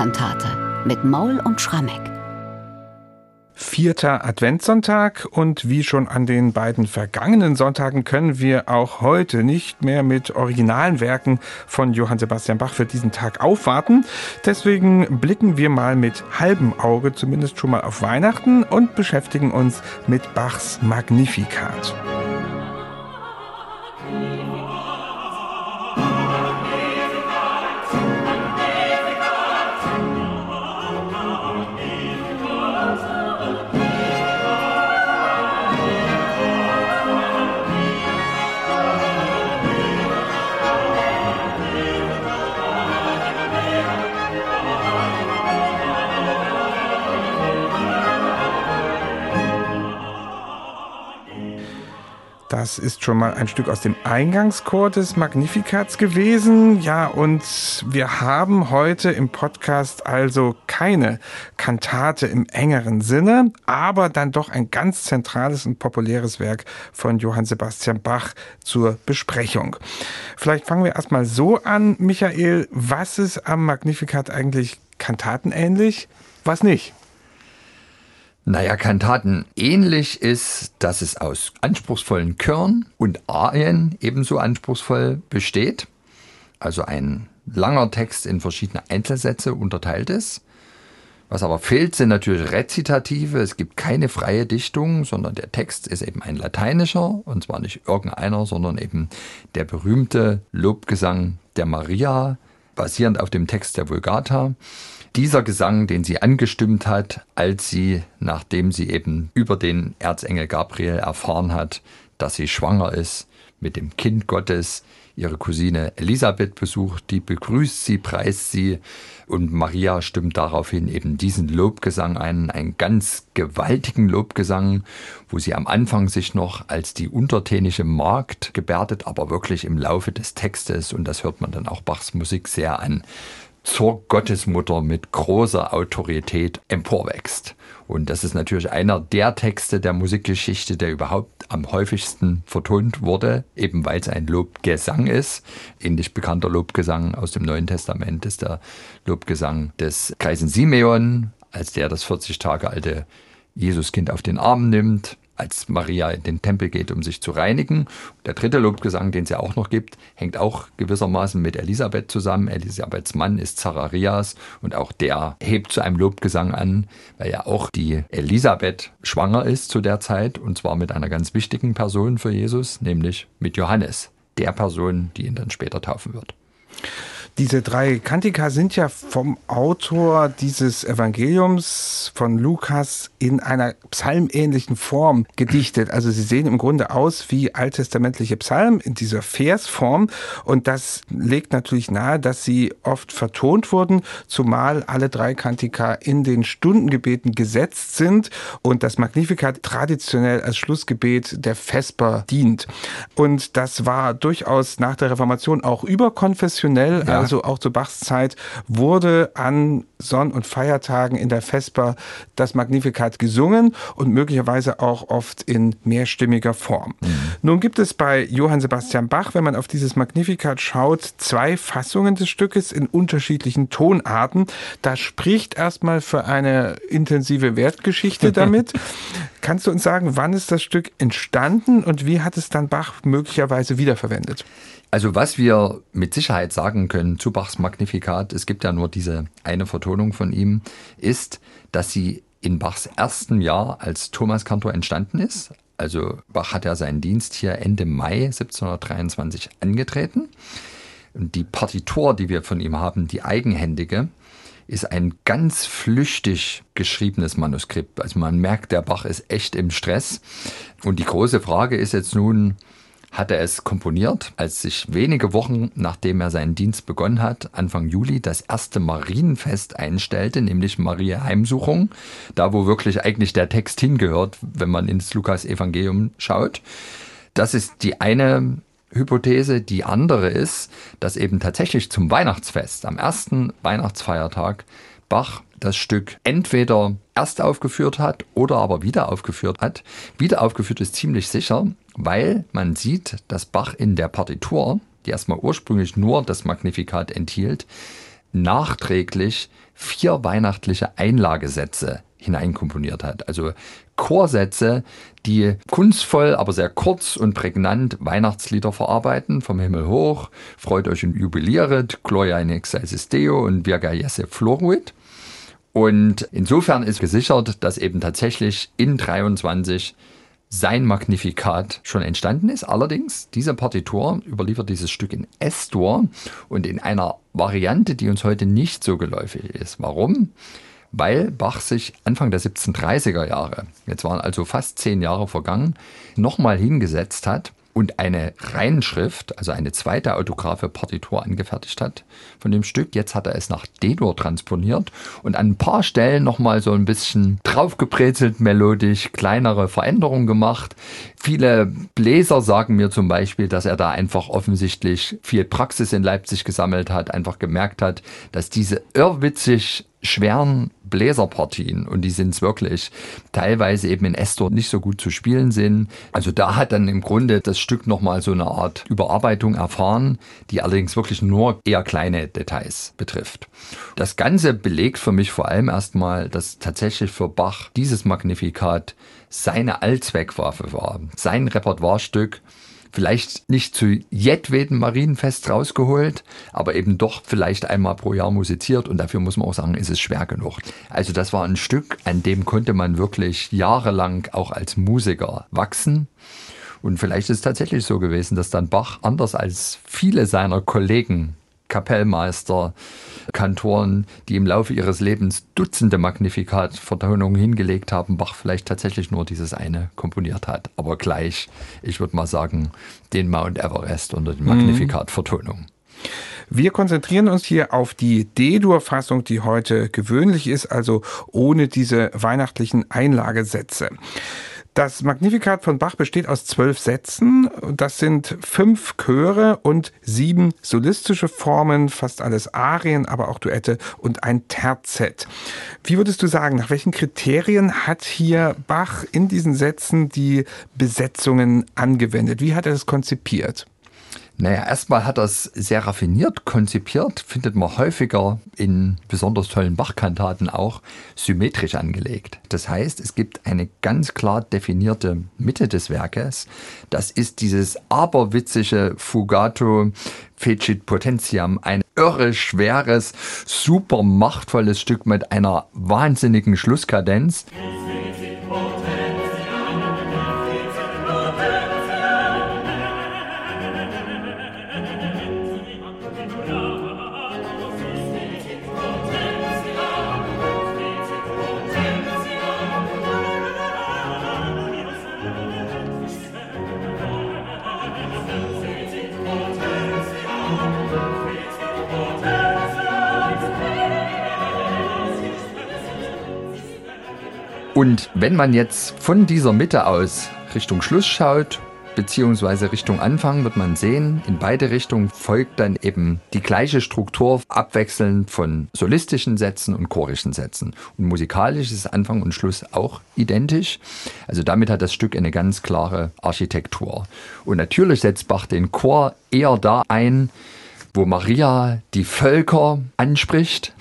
Weihnachtskantate mit Maul und Schrammeck. Vierter Adventssonntag und wie schon an den beiden vergangenen Sonntagen können wir auch heute nicht mehr mit originalen Werken von Johann Sebastian Bach für diesen Tag aufwarten. Deswegen blicken wir mal mit halbem Auge zumindest schon mal auf Weihnachten und beschäftigen uns mit Bachs Magnificat. Das ist schon mal ein Stück aus dem Eingangschor des Magnifikats gewesen. Ja, und wir haben heute im Podcast also keine Kantate im engeren Sinne, aber dann doch ein ganz zentrales und populäres Werk von Johann Sebastian Bach zur Besprechung. Vielleicht fangen wir erstmal so an, Michael. Was ist am Magnifikat eigentlich kantatenähnlich? Was nicht? Naja, Kantaten ähnlich ist, dass es aus anspruchsvollen Chören und Arien ebenso anspruchsvoll besteht. Also ein langer Text in verschiedene Einzelsätze unterteilt ist. Was aber fehlt, sind natürlich Rezitative. Es gibt keine freie Dichtung, sondern der Text ist eben ein lateinischer, und zwar nicht irgendeiner, sondern eben der berühmte Lobgesang der Maria, basierend auf dem Text der Vulgata. Dieser Gesang, den sie angestimmt hat, als sie, nachdem sie eben über den Erzengel Gabriel erfahren hat, dass sie schwanger ist mit dem Kind Gottes, ihre Cousine Elisabeth besucht, die begrüßt sie, preist sie. Und Maria stimmt daraufhin eben diesen Lobgesang ein, einen ganz gewaltigen Lobgesang, wo sie am Anfang sich noch als die untertänische Magd gebärdet, aber wirklich im Laufe des Textes, und das hört man dann auch Bachs Musik sehr an, zur Gottesmutter mit großer Autorität emporwächst. Und das ist natürlich einer der Texte der Musikgeschichte, der überhaupt am häufigsten vertont wurde, eben weil es ein Lobgesang ist. Ähnlich bekannter Lobgesang aus dem Neuen Testament ist der Lobgesang des Kreisen Simeon, als der das 40 Tage alte Jesuskind auf den Arm nimmt als Maria in den Tempel geht, um sich zu reinigen. Der dritte Lobgesang, den es ja auch noch gibt, hängt auch gewissermaßen mit Elisabeth zusammen. Elisabeths Mann ist Zacharias und auch der hebt zu einem Lobgesang an, weil ja auch die Elisabeth schwanger ist zu der Zeit und zwar mit einer ganz wichtigen Person für Jesus, nämlich mit Johannes, der Person, die ihn dann später taufen wird. Diese drei Kantika sind ja vom Autor dieses Evangeliums von Lukas in einer psalmähnlichen Form gedichtet. Also sie sehen im Grunde aus wie alttestamentliche Psalmen in dieser Versform und das legt natürlich nahe, dass sie oft vertont wurden, zumal alle drei Kantika in den Stundengebeten gesetzt sind und das Magnificat traditionell als Schlussgebet der Vesper dient. Und das war durchaus nach der Reformation auch überkonfessionell. Ja also auch zu Bachs Zeit, wurde an Sonn- und Feiertagen in der Vesper das Magnificat gesungen und möglicherweise auch oft in mehrstimmiger Form. Mhm. Nun gibt es bei Johann Sebastian Bach, wenn man auf dieses Magnificat schaut, zwei Fassungen des Stückes in unterschiedlichen Tonarten. Das spricht erstmal für eine intensive Wertgeschichte damit. Kannst du uns sagen, wann ist das Stück entstanden und wie hat es dann Bach möglicherweise wiederverwendet? Also was wir mit Sicherheit sagen können zu Bachs Magnificat, es gibt ja nur diese eine Vertonung von ihm, ist, dass sie in Bachs ersten Jahr als Thomaskantor entstanden ist. Also Bach hat ja seinen Dienst hier Ende Mai 1723 angetreten. Die Partitur, die wir von ihm haben, die eigenhändige, ist ein ganz flüchtig geschriebenes Manuskript. Also man merkt, der Bach ist echt im Stress. Und die große Frage ist jetzt nun, hat er es komponiert, als sich wenige Wochen nachdem er seinen Dienst begonnen hat, Anfang Juli, das erste Marienfest einstellte, nämlich Maria Heimsuchung, da wo wirklich eigentlich der Text hingehört, wenn man ins Lukas-Evangelium schaut. Das ist die eine Hypothese. Die andere ist, dass eben tatsächlich zum Weihnachtsfest, am ersten Weihnachtsfeiertag, Bach das Stück entweder erst aufgeführt hat oder aber wieder aufgeführt hat. Wieder aufgeführt ist ziemlich sicher, weil man sieht, dass Bach in der Partitur, die erstmal ursprünglich nur das Magnifikat enthielt, nachträglich vier weihnachtliche Einlagesätze hineinkomponiert hat. Also Chorsätze, die kunstvoll, aber sehr kurz und prägnant Weihnachtslieder verarbeiten. Vom Himmel hoch, Freut euch und jubilieret, Gloria in excelsis Deo und Virga Jesse Floruit. Und insofern ist gesichert, dass eben tatsächlich in 23 sein Magnifikat schon entstanden ist. Allerdings, diese Partitur überliefert dieses Stück in S-Dur und in einer Variante, die uns heute nicht so geläufig ist. Warum? Weil Bach sich Anfang der 1730er Jahre, jetzt waren also fast zehn Jahre vergangen, nochmal hingesetzt hat und eine Reinschrift, also eine zweite autographe Partitur angefertigt hat von dem Stück. Jetzt hat er es nach D-Dur transponiert und an ein paar Stellen nochmal so ein bisschen draufgebrezelt melodisch, kleinere Veränderungen gemacht. Viele Bläser sagen mir zum Beispiel, dass er da einfach offensichtlich viel Praxis in Leipzig gesammelt hat, einfach gemerkt hat, dass diese irrwitzig schweren Bläserpartien, und die sind es wirklich, teilweise eben in Estor nicht so gut zu spielen sind. Also da hat dann im Grunde das Stück nochmal so eine Art Überarbeitung erfahren, die allerdings wirklich nur eher kleine Details betrifft. Das Ganze belegt für mich vor allem erstmal, dass tatsächlich für Bach dieses Magnifikat seine Allzweckwaffe war, sein Repertoirestück, vielleicht nicht zu jedweden Marienfest rausgeholt, aber eben doch vielleicht einmal pro Jahr musiziert und dafür muss man auch sagen, ist es schwer genug. Also das war ein Stück, an dem konnte man wirklich jahrelang auch als Musiker wachsen. Und vielleicht ist es tatsächlich so gewesen, dass dann Bach anders als viele seiner Kollegen Kapellmeister, Kantoren, die im Laufe ihres Lebens Dutzende Magnifikat-Vertonungen hingelegt haben, Bach vielleicht tatsächlich nur dieses eine komponiert hat. Aber gleich, ich würde mal sagen, den Mount Everest unter den mhm. Magnifikat-Vertonungen. Wir konzentrieren uns hier auf die D-Dur-Fassung, die heute gewöhnlich ist, also ohne diese weihnachtlichen Einlagesätze. Das Magnificat von Bach besteht aus zwölf Sätzen. Das sind fünf Chöre und sieben solistische Formen, fast alles Arien, aber auch Duette und ein Terzett. Wie würdest du sagen, nach welchen Kriterien hat hier Bach in diesen Sätzen die Besetzungen angewendet? Wie hat er das konzipiert? Naja, erstmal hat er es sehr raffiniert konzipiert, findet man häufiger in besonders tollen Bachkantaten auch symmetrisch angelegt. Das heißt, es gibt eine ganz klar definierte Mitte des Werkes. Das ist dieses aberwitzige Fugato Fecit Potentiam, ein irre schweres, super machtvolles Stück mit einer wahnsinnigen Schlusskadenz. Und wenn man jetzt von dieser Mitte aus Richtung Schluss schaut, beziehungsweise Richtung Anfang wird man sehen, in beide Richtungen folgt dann eben die gleiche Struktur abwechselnd von solistischen Sätzen und chorischen Sätzen. Und musikalisch ist Anfang und Schluss auch identisch. Also damit hat das Stück eine ganz klare Architektur. Und natürlich setzt Bach den Chor eher da ein, wo Maria die Völker anspricht.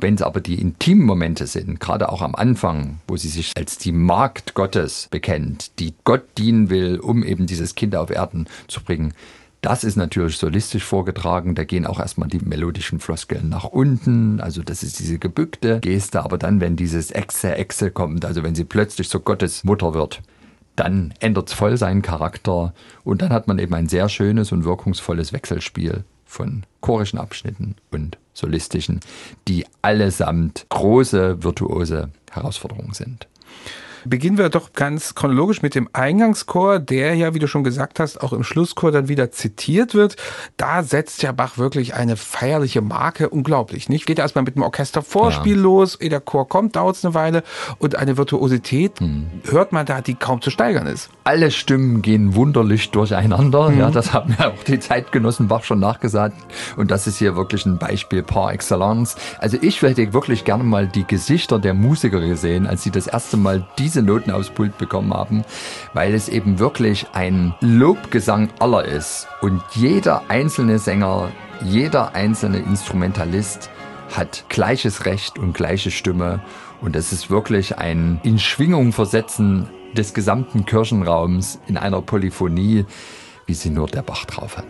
Wenn es aber die intimen Momente sind, gerade auch am Anfang, wo sie sich als die Magd Gottes bekennt, die Gott dienen will, um eben dieses Kind auf Erden zu bringen, das ist natürlich solistisch vorgetragen. Da gehen auch erstmal die melodischen Floskeln nach unten. Also das ist diese gebückte Geste. Aber dann, wenn dieses Exe, Exe kommt, also wenn sie plötzlich so Gottes Mutter wird, dann ändert es voll seinen Charakter. Und dann hat man eben ein sehr schönes und wirkungsvolles Wechselspiel von chorischen Abschnitten und solistischen, die allesamt große virtuose Herausforderungen sind. Beginnen wir doch ganz chronologisch mit dem Eingangschor, der ja, wie du schon gesagt hast, auch im Schlusschor dann wieder zitiert wird. Da setzt ja Bach wirklich eine feierliche Marke, unglaublich, nicht? Geht erstmal mit dem Orchestervorspiel ja. los, ehe der Chor kommt, dauert es eine Weile und eine Virtuosität hm. hört man da, die kaum zu steigern ist. Alle Stimmen gehen wunderlich durcheinander, mhm. ja, das haben ja auch die Zeitgenossen Bach schon nachgesagt und das ist hier wirklich ein Beispiel par excellence. Also ich hätte wirklich gerne mal die Gesichter der Musiker gesehen, als sie das erste Mal die diese Noten aufs Pult bekommen haben, weil es eben wirklich ein Lobgesang aller ist. Und jeder einzelne Sänger, jeder einzelne Instrumentalist hat gleiches Recht und gleiche Stimme. Und das ist wirklich ein in Schwingung versetzen des gesamten Kirchenraums in einer Polyphonie, wie sie nur der Bach drauf hat.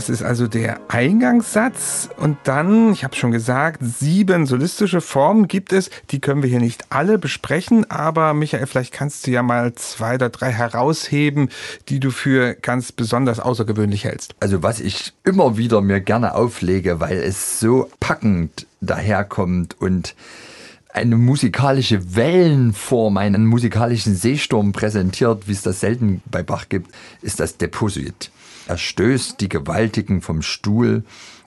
Das ist also der Eingangssatz. Und dann, ich habe schon gesagt, sieben solistische Formen gibt es. Die können wir hier nicht alle besprechen. Aber Michael, vielleicht kannst du ja mal zwei oder drei herausheben, die du für ganz besonders außergewöhnlich hältst. Also was ich immer wieder mir gerne auflege, weil es so packend daherkommt und eine musikalische Wellenform, einen musikalischen Seesturm präsentiert, wie es das selten bei Bach gibt, ist das Deposit. Er stößt die Gewaltigen vom Stuhl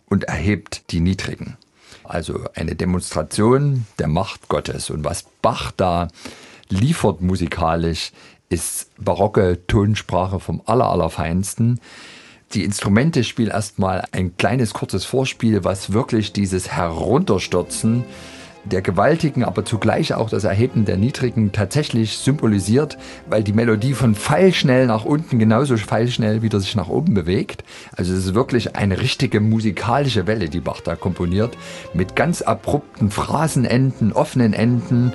und erhebt die Niedrigen. Also eine Demonstration der Macht Gottes. Und was Bach da liefert musikalisch, ist barocke Tonsprache vom Allerallerfeinsten. Die Instrumente spielen erstmal ein kleines kurzes Vorspiel, was wirklich dieses Herunterstürzen der Gewaltigen, aber zugleich auch das Erheben der Niedrigen tatsächlich symbolisiert, weil die Melodie von pfeilschnell nach unten genauso pfeilschnell wieder sich nach oben bewegt. Also es ist wirklich eine richtige musikalische Welle, die Bach da komponiert, mit ganz abrupten Phrasenenden, offenen Enden.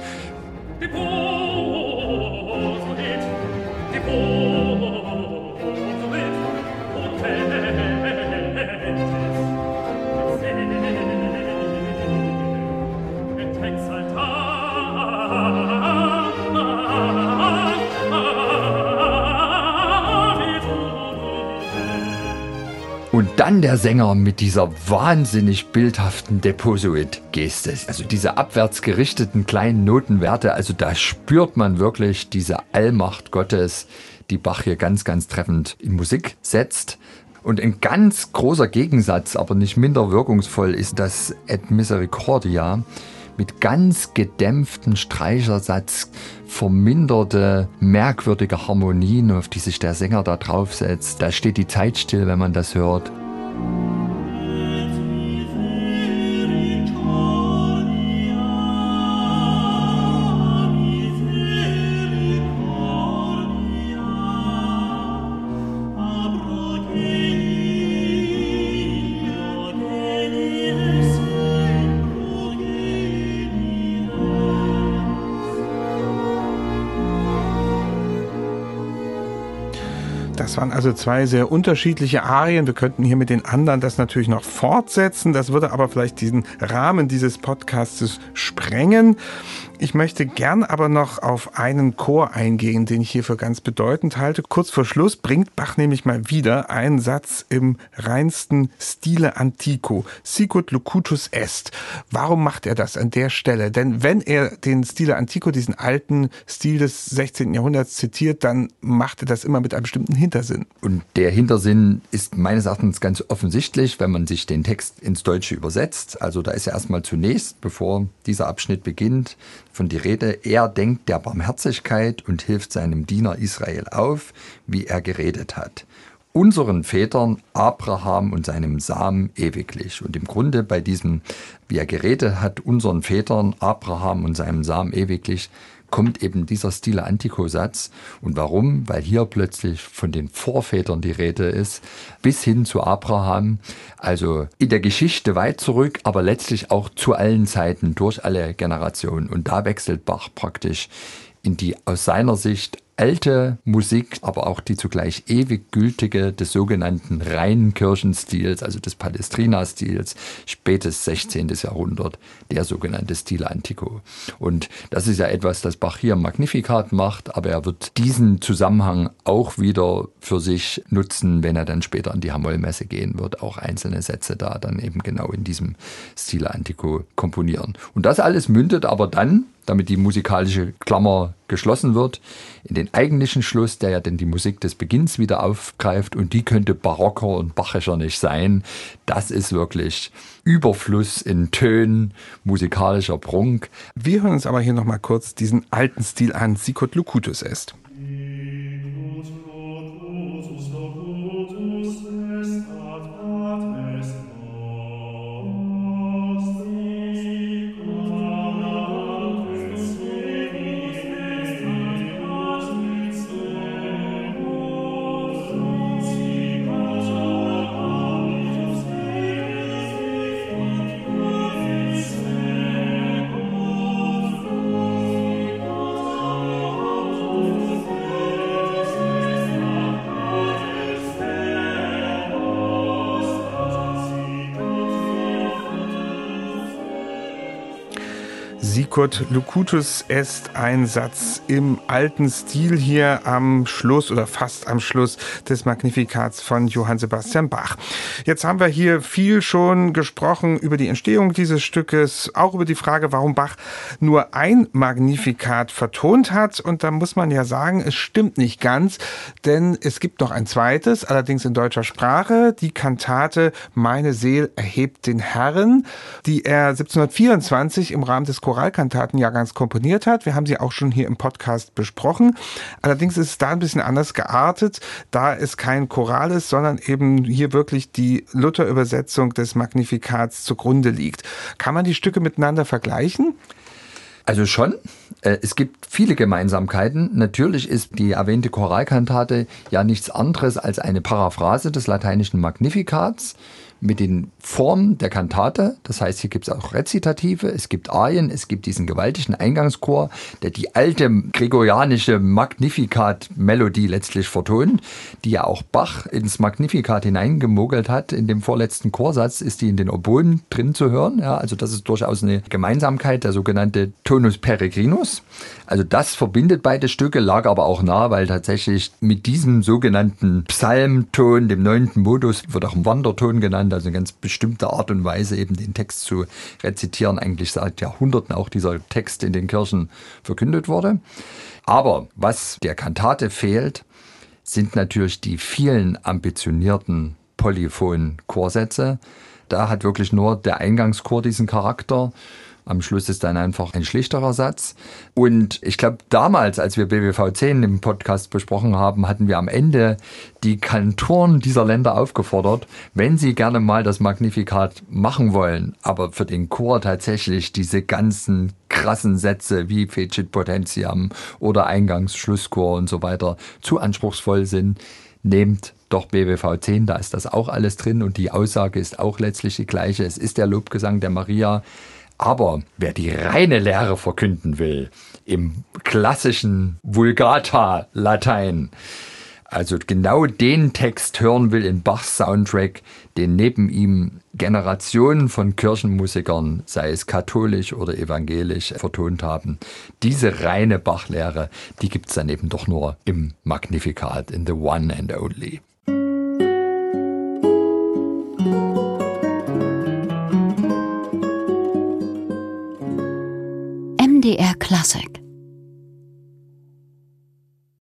Der Sänger mit dieser wahnsinnig bildhaften Deposuit-Geste. Also diese abwärts gerichteten kleinen Notenwerte. Also da spürt man wirklich diese Allmacht Gottes, die Bach hier ganz, ganz treffend in Musik setzt. Und ein ganz großer Gegensatz, aber nicht minder wirkungsvoll, ist das Et Misericordia mit ganz gedämpften Streichersatz, verminderte, merkwürdige Harmonien, auf die sich der Sänger da draufsetzt. Da steht die Zeit still, wenn man das hört. thank you Das waren also zwei sehr unterschiedliche Arien. Wir könnten hier mit den anderen das natürlich noch fortsetzen. Das würde aber vielleicht diesen Rahmen dieses Podcasts sprengen. Ich möchte gern aber noch auf einen Chor eingehen, den ich hier für ganz bedeutend halte. Kurz vor Schluss bringt Bach nämlich mal wieder einen Satz im reinsten Stile Antico. Sicut locutus est. Warum macht er das an der Stelle? Denn wenn er den Stile Antico, diesen alten Stil des 16. Jahrhunderts zitiert, dann macht er das immer mit einem bestimmten Hintersinn. Und der Hintersinn ist meines Erachtens ganz offensichtlich, wenn man sich den Text ins Deutsche übersetzt. Also da ist ja erstmal zunächst, bevor dieser Abschnitt beginnt, von die Rede, er denkt der Barmherzigkeit und hilft seinem Diener Israel auf, wie er geredet hat. Unseren Vätern Abraham und seinem Samen ewiglich. Und im Grunde bei diesem, wie er geredet hat, unseren Vätern Abraham und seinem Samen ewiglich, kommt eben dieser Stile Antico-Satz. Und warum? Weil hier plötzlich von den Vorvätern die Rede ist, bis hin zu Abraham. Also in der Geschichte weit zurück, aber letztlich auch zu allen Zeiten, durch alle Generationen. Und da wechselt Bach praktisch in die aus seiner Sicht alte Musik, aber auch die zugleich ewig gültige des sogenannten reinen Kirchenstils, also des Palestrina-Stils, spätes 16. Jahrhundert, der sogenannte Stil Antico. Und das ist ja etwas, das Bach hier Magnificat macht, aber er wird diesen Zusammenhang auch wieder für sich nutzen, wenn er dann später an die Hamollmesse gehen wird, auch einzelne Sätze da dann eben genau in diesem Stil Antico komponieren. Und das alles mündet aber dann damit die musikalische Klammer geschlossen wird, in den eigentlichen Schluss, der ja denn die Musik des Beginns wieder aufgreift und die könnte barocker und bachischer nicht sein. Das ist wirklich Überfluss in Tönen, musikalischer Prunk. Wir hören uns aber hier nochmal kurz diesen alten Stil an, Sicut Locutus est. Locutus Sicut Locutus est ein Satz im alten Stil hier am Schluss oder fast am Schluss des Magnifikats von Johann Sebastian Bach. Jetzt haben wir hier viel schon gesprochen über die Entstehung dieses Stückes, auch über die Frage, warum Bach nur ein Magnifikat vertont hat. Und da muss man ja sagen, es stimmt nicht ganz, denn es gibt noch ein zweites, allerdings in deutscher Sprache, die Kantate Meine Seel erhebt den Herren, die er 1724 im Rahmen des Choralkantatenjahrgangs komponiert hat. Wir haben sie auch schon hier im Podcast besprochen. Allerdings ist es da ein bisschen anders geartet, da es kein Choral ist, sondern eben hier wirklich die Luther-Übersetzung des Magnifikats zugrunde liegt. Kann man die Stücke miteinander vergleichen? Also schon. Äh, es gibt viele Gemeinsamkeiten. Natürlich ist die erwähnte Choralkantate ja nichts anderes als eine Paraphrase des lateinischen Magnifikats mit den Formen der Kantate. Das heißt, hier gibt es auch Rezitative, es gibt Arien, es gibt diesen gewaltigen Eingangschor, der die alte gregorianische Magnificat-Melodie letztlich vertont, die ja auch Bach ins Magnificat hineingemogelt hat. In dem vorletzten Chorsatz ist die in den Oboen drin zu hören. Ja, also das ist durchaus eine Gemeinsamkeit, der sogenannte Tonus peregrinus. Also das verbindet beide Stücke, lag aber auch nah, weil tatsächlich mit diesem sogenannten Psalmton, dem neunten Modus, wird auch ein Wanderton genannt, also eine ganz bestimmte Art und Weise eben den Text zu rezitieren. Eigentlich seit Jahrhunderten auch dieser Text in den Kirchen verkündet wurde. Aber was der Kantate fehlt, sind natürlich die vielen ambitionierten polyphonen Chorsätze. Da hat wirklich nur der Eingangschor diesen Charakter. Am Schluss ist dann einfach ein schlichterer Satz. Und ich glaube, damals, als wir BWV 10 im Podcast besprochen haben, hatten wir am Ende die Kantoren dieser Länder aufgefordert, wenn sie gerne mal das Magnifikat machen wollen, aber für den Chor tatsächlich diese ganzen krassen Sätze wie Fecit Potentiam oder Eingangs, Schlusschor und so weiter zu anspruchsvoll sind, nehmt doch BWV 10, da ist das auch alles drin und die Aussage ist auch letztlich die gleiche. Es ist der Lobgesang der Maria. Aber wer die reine Lehre verkünden will, im klassischen Vulgata-Latein, also genau den Text hören will in Bachs Soundtrack, den neben ihm Generationen von Kirchenmusikern, sei es katholisch oder evangelisch, vertont haben. Diese reine Bachlehre, die gibt's dann eben doch nur im Magnificat, in the one and only. MDR Classic